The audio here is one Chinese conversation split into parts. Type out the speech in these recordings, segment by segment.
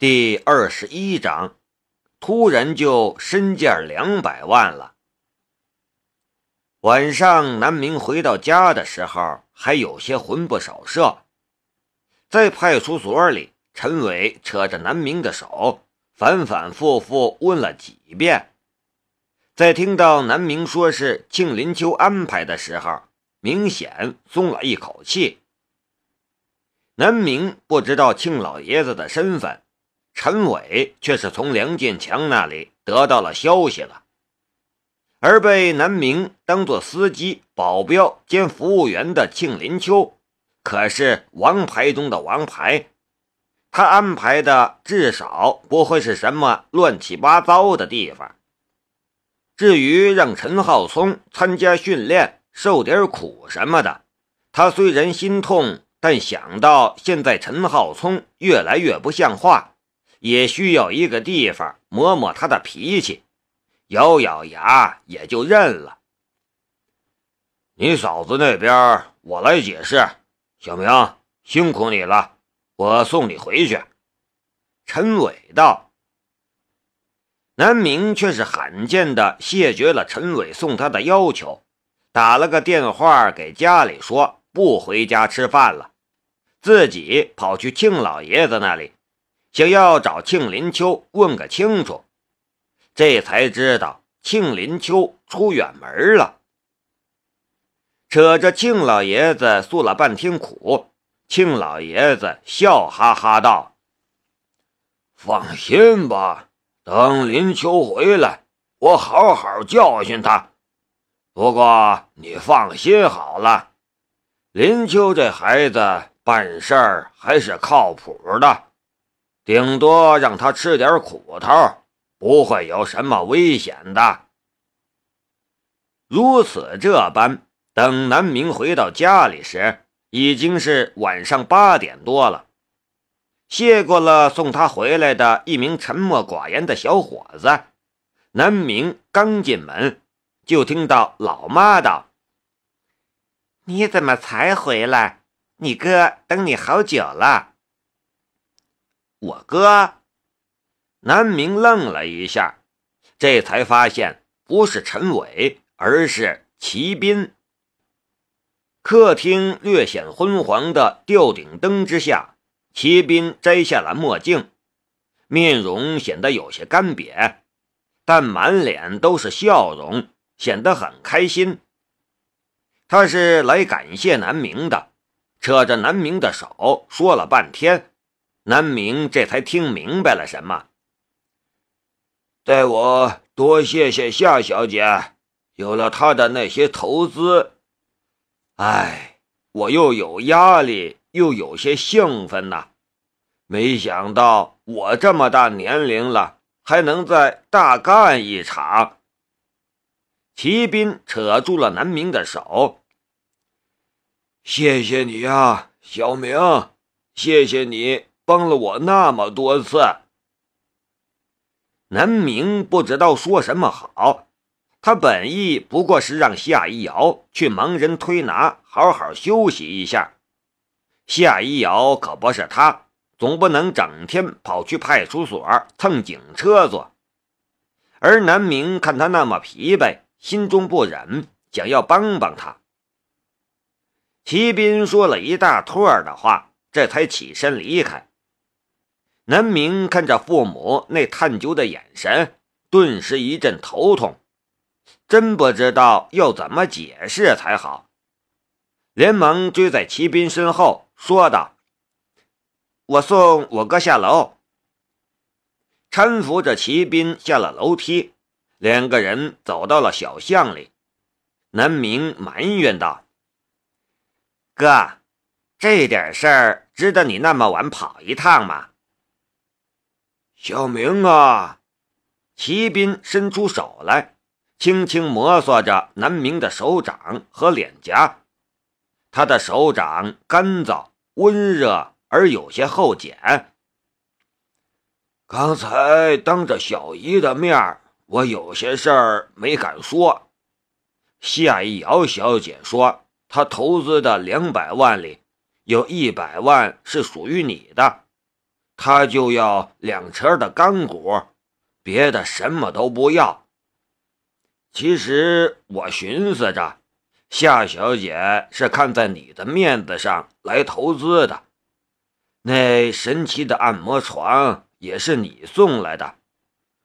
第二十一章，突然就身价两百万了。晚上，南明回到家的时候，还有些魂不守舍。在派出所里，陈伟扯着南明的手，反反复复问了几遍。在听到南明说是庆林秋安排的时候，明显松了一口气。南明不知道庆老爷子的身份。陈伟却是从梁建强那里得到了消息了，而被南明当做司机、保镖兼服务员的庆林秋，可是王牌中的王牌。他安排的至少不会是什么乱七八糟的地方。至于让陈浩聪参加训练、受点苦什么的，他虽然心痛，但想到现在陈浩聪越来越不像话。也需要一个地方磨磨他的脾气，咬咬牙也就认了。你嫂子那边我来解释。小明，辛苦你了，我送你回去。陈伟道。南明却是罕见的谢绝了陈伟送他的要求，打了个电话给家里说不回家吃饭了，自己跑去庆老爷子那里。想要找庆林秋问个清楚，这才知道庆林秋出远门了。扯着庆老爷子诉了半天苦，庆老爷子笑哈哈道：“放心吧，等林秋回来，我好好教训他。不过你放心好了，林秋这孩子办事儿还是靠谱的。”顶多让他吃点苦头，不会有什么危险的。如此这般，等南明回到家里时，已经是晚上八点多了。谢过了送他回来的一名沉默寡言的小伙子，南明刚进门，就听到老妈道：“你怎么才回来？你哥等你好久了。”我哥，南明愣了一下，这才发现不是陈伟，而是齐斌。客厅略显昏黄的吊顶灯之下，齐斌摘下了墨镜，面容显得有些干瘪，但满脸都是笑容，显得很开心。他是来感谢南明的，扯着南明的手说了半天。南明这才听明白了什么。代我多谢谢夏小姐，有了她的那些投资，哎，我又有压力，又有些兴奋呐。没想到我这么大年龄了，还能再大干一场。齐斌扯住了南明的手，谢谢你啊，小明，谢谢你。帮了我那么多次，南明不知道说什么好。他本意不过是让夏一瑶去盲人推拿，好好休息一下。夏一瑶可不是他，总不能整天跑去派出所蹭警车坐。而南明看他那么疲惫，心中不忍，想要帮帮他。齐斌说了一大串的话，这才起身离开。南明看着父母那探究的眼神，顿时一阵头痛，真不知道要怎么解释才好，连忙追在齐兵身后，说道：“我送我哥下楼。”搀扶着齐兵下了楼梯，两个人走到了小巷里。南明埋怨道：“哥，这点事儿值得你那么晚跑一趟吗？”小明啊，齐斌伸出手来，轻轻摩挲着南明的手掌和脸颊。他的手掌干燥、温热而有些厚茧。刚才当着小姨的面我有些事儿没敢说。夏一瑶小姐说，她投资的两百万里，有一百万是属于你的。他就要两车的干股，别的什么都不要。其实我寻思着，夏小姐是看在你的面子上来投资的。那神奇的按摩床也是你送来的，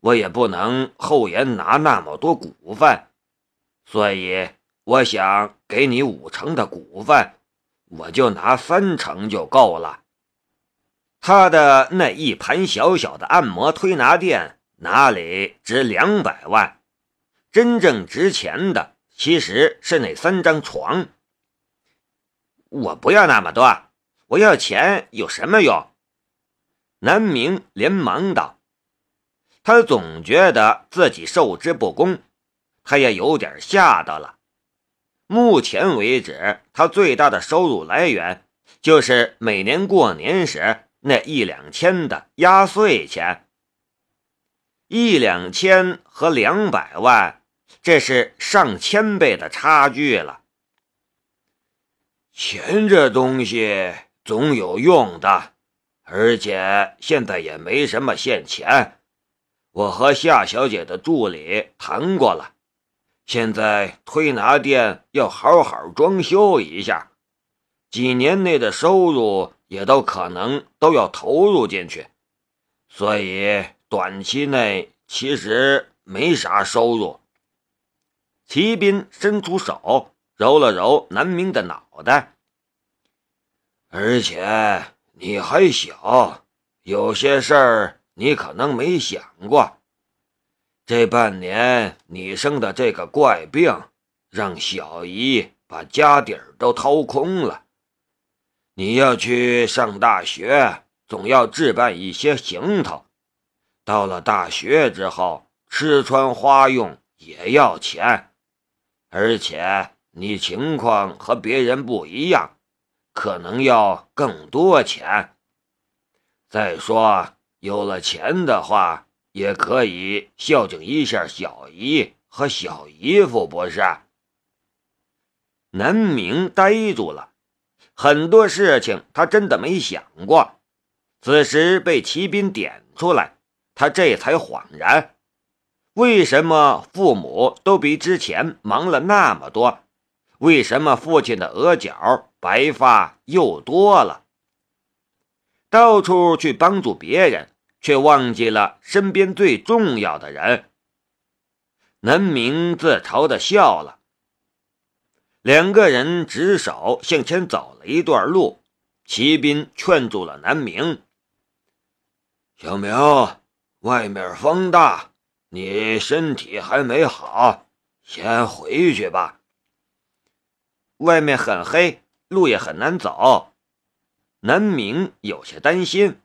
我也不能厚颜拿那么多股份，所以我想给你五成的股份，我就拿三成就够了。他的那一盘小小的按摩推拿店哪里值两百万？真正值钱的其实是那三张床。我不要那么多。我要钱有什么用？南明连忙道：“他总觉得自己受之不公，他也有点吓到了。目前为止，他最大的收入来源就是每年过年时那一两千的压岁钱。一两千和两百万，这是上千倍的差距了。钱这东西……”总有用的，而且现在也没什么现钱。我和夏小姐的助理谈过了，现在推拿店要好好装修一下，几年内的收入也都可能都要投入进去，所以短期内其实没啥收入。齐斌伸出手揉了揉南明的脑袋。而且你还小，有些事儿你可能没想过。这半年你生的这个怪病，让小姨把家底儿都掏空了。你要去上大学，总要置办一些行头。到了大学之后，吃穿花用也要钱。而且你情况和别人不一样。可能要更多钱。再说，有了钱的话，也可以孝敬一下小姨和小姨夫，不是？南明呆住了，很多事情他真的没想过。此时被骑兵点出来，他这才恍然：为什么父母都比之前忙了那么多？为什么父亲的额角？白发又多了，到处去帮助别人，却忘记了身边最重要的人。南明自嘲的笑了。两个人执手向前走了一段路，骑兵劝住了南明：“小明，外面风大，你身体还没好，先回去吧。外面很黑。”路也很难走，南明有些担心。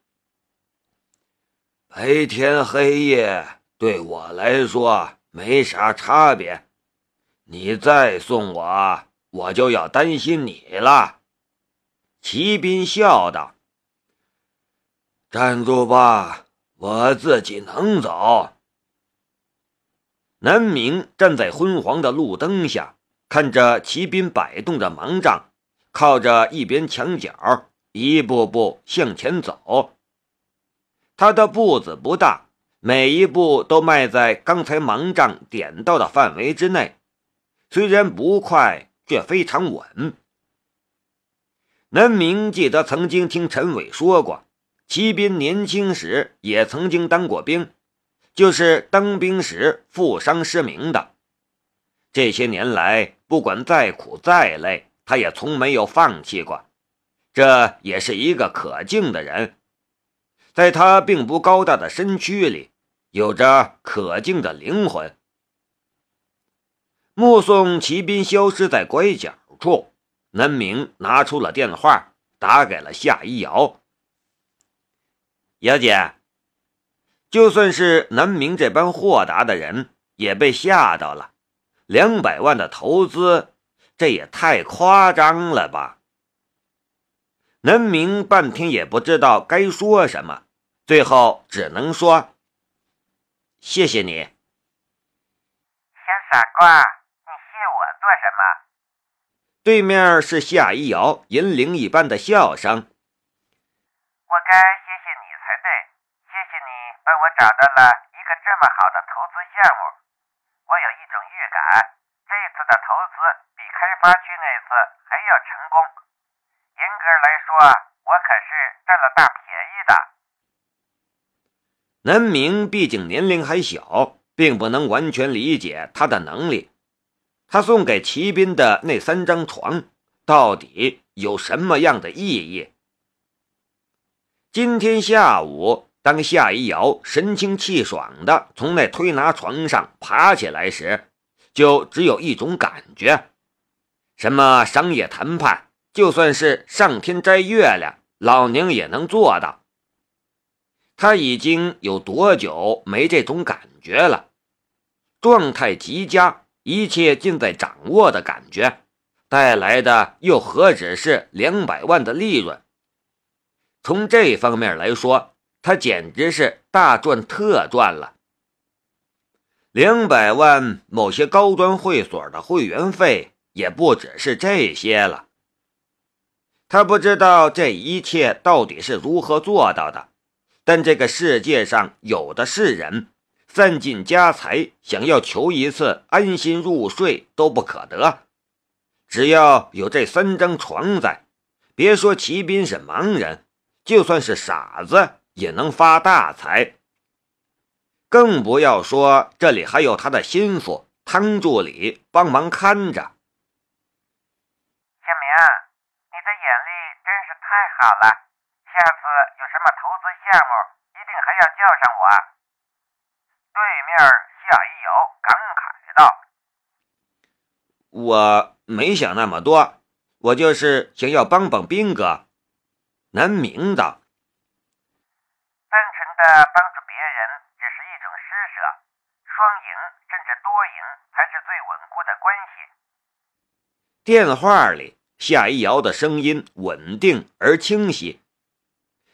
白天黑夜对我来说没啥差别，你再送我，我就要担心你了。骑兵笑道：“站住吧，我自己能走。”南明站在昏黄的路灯下，看着骑兵摆动着盲杖。靠着一边墙角，一步步向前走。他的步子不大，每一步都迈在刚才盲杖点到的范围之内，虽然不快，却非常稳。南明记得曾经听陈伟说过，骑兵年轻时也曾经当过兵，就是当兵时负伤失明的。这些年来，不管再苦再累。他也从没有放弃过，这也是一个可敬的人。在他并不高大的身躯里，有着可敬的灵魂。目送骑兵消失在拐角处，南明拿出了电话，打给了夏一瑶。姚姐，就算是南明这般豁达的人，也被吓到了。两百万的投资。这也太夸张了吧！南明半天也不知道该说什么，最后只能说：“谢谢你，小傻瓜，？”对面是夏一瑶银铃一般的笑声。我该谢谢你才对，谢谢你帮我找到了一个这么好的投资项目，我有一种预感，这次的投资比开发区那次还要成功。严格来说，我可是占了大便宜的。南明毕竟年龄还小，并不能完全理解他的能力。他送给骑兵的那三张床，到底有什么样的意义？今天下午，当夏一瑶神清气爽的从那推拿床上爬起来时，就只有一种感觉：什么商业谈判，就算是上天摘月亮，老娘也能做到。他已经有多久没这种感觉了？状态极佳，一切尽在掌握的感觉，带来的又何止是两百万的利润？从这方面来说，他简直是大赚特赚了。两百万，某些高端会所的会员费也不只是这些了。他不知道这一切到底是如何做到的。但这个世界上有的是人，散尽家财想要求一次安心入睡都不可得。只要有这三张床在，别说骑兵是盲人，就算是傻子也能发大财。更不要说这里还有他的心腹汤助理帮忙看着。小明，你的眼力真是太好了。下次有什么投资项目，一定还要叫上我。对面夏一瑶感慨道：“我没想那么多，我就是想要帮帮兵哥。”南明道：“单纯的帮助别人只是一种施舍，双赢甚至多赢才是最稳固的关系。”电话里，夏一瑶的声音稳定而清晰。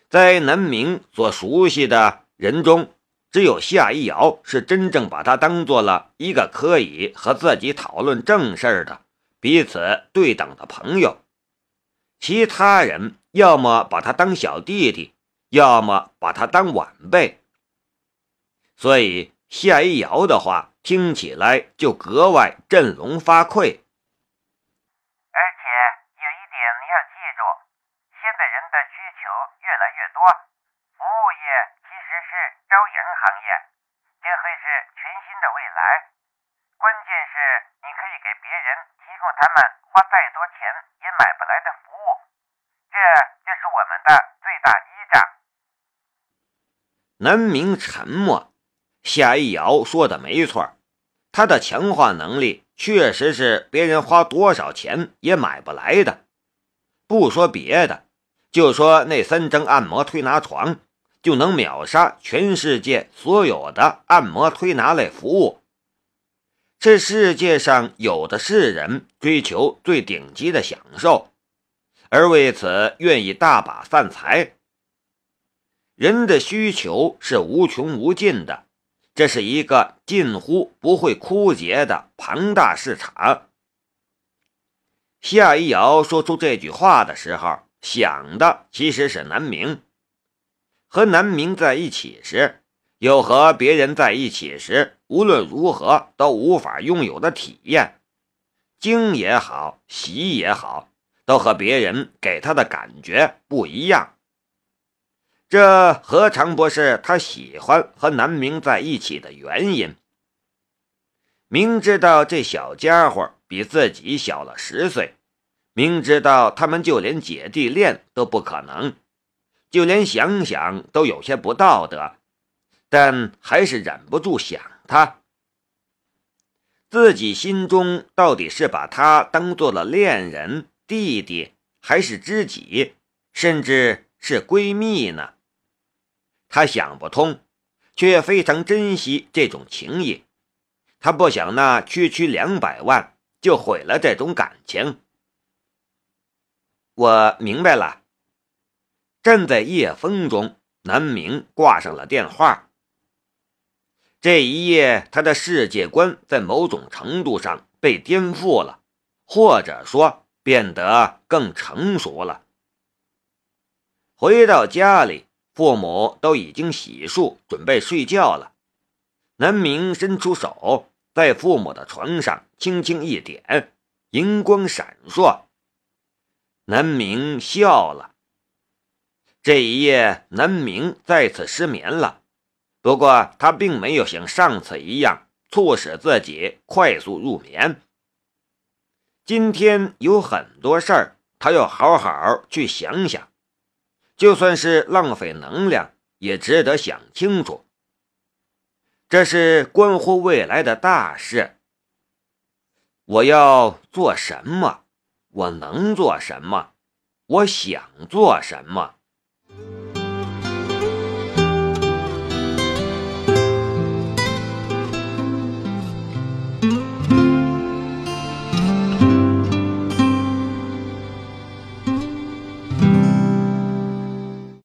在南明所熟悉的人中，只有夏一瑶是真正把他当做了一个可以和自己讨论正事的、彼此对等的朋友。其他人要么把他当小弟弟，要么把他当晚辈。所以夏一瑶的话听起来就格外振聋发聩。他们花再多钱也买不来的服务，这就是我们的最大依仗。南明沉默，夏一瑶说的没错，他的强化能力确实是别人花多少钱也买不来的。不说别的，就说那三张按摩推拿床，就能秒杀全世界所有的按摩推拿类服务。这世界上有的是人追求最顶级的享受，而为此愿意大把散财。人的需求是无穷无尽的，这是一个近乎不会枯竭的庞大市场。夏一瑶说出这句话的时候，想的其实是南明。和南明在一起时。有和别人在一起时，无论如何都无法拥有的体验，惊也好，喜也好，都和别人给他的感觉不一样。这何尝不是他喜欢和南明在一起的原因？明知道这小家伙比自己小了十岁，明知道他们就连姐弟恋都不可能，就连想想都有些不道德。但还是忍不住想他，自己心中到底是把他当做了恋人、弟弟，还是知己，甚至是闺蜜呢？他想不通，却非常珍惜这种情谊。他不想那区区两百万就毁了这种感情。我明白了。站在夜风中，南明挂上了电话。这一夜，他的世界观在某种程度上被颠覆了，或者说变得更成熟了。回到家里，父母都已经洗漱准备睡觉了。南明伸出手，在父母的床上轻轻一点，银光闪烁。南明笑了。这一夜，南明再次失眠了。不过，他并没有像上次一样促使自己快速入眠。今天有很多事儿，他要好好去想想。就算是浪费能量，也值得想清楚。这是关乎未来的大事。我要做什么？我能做什么？我想做什么？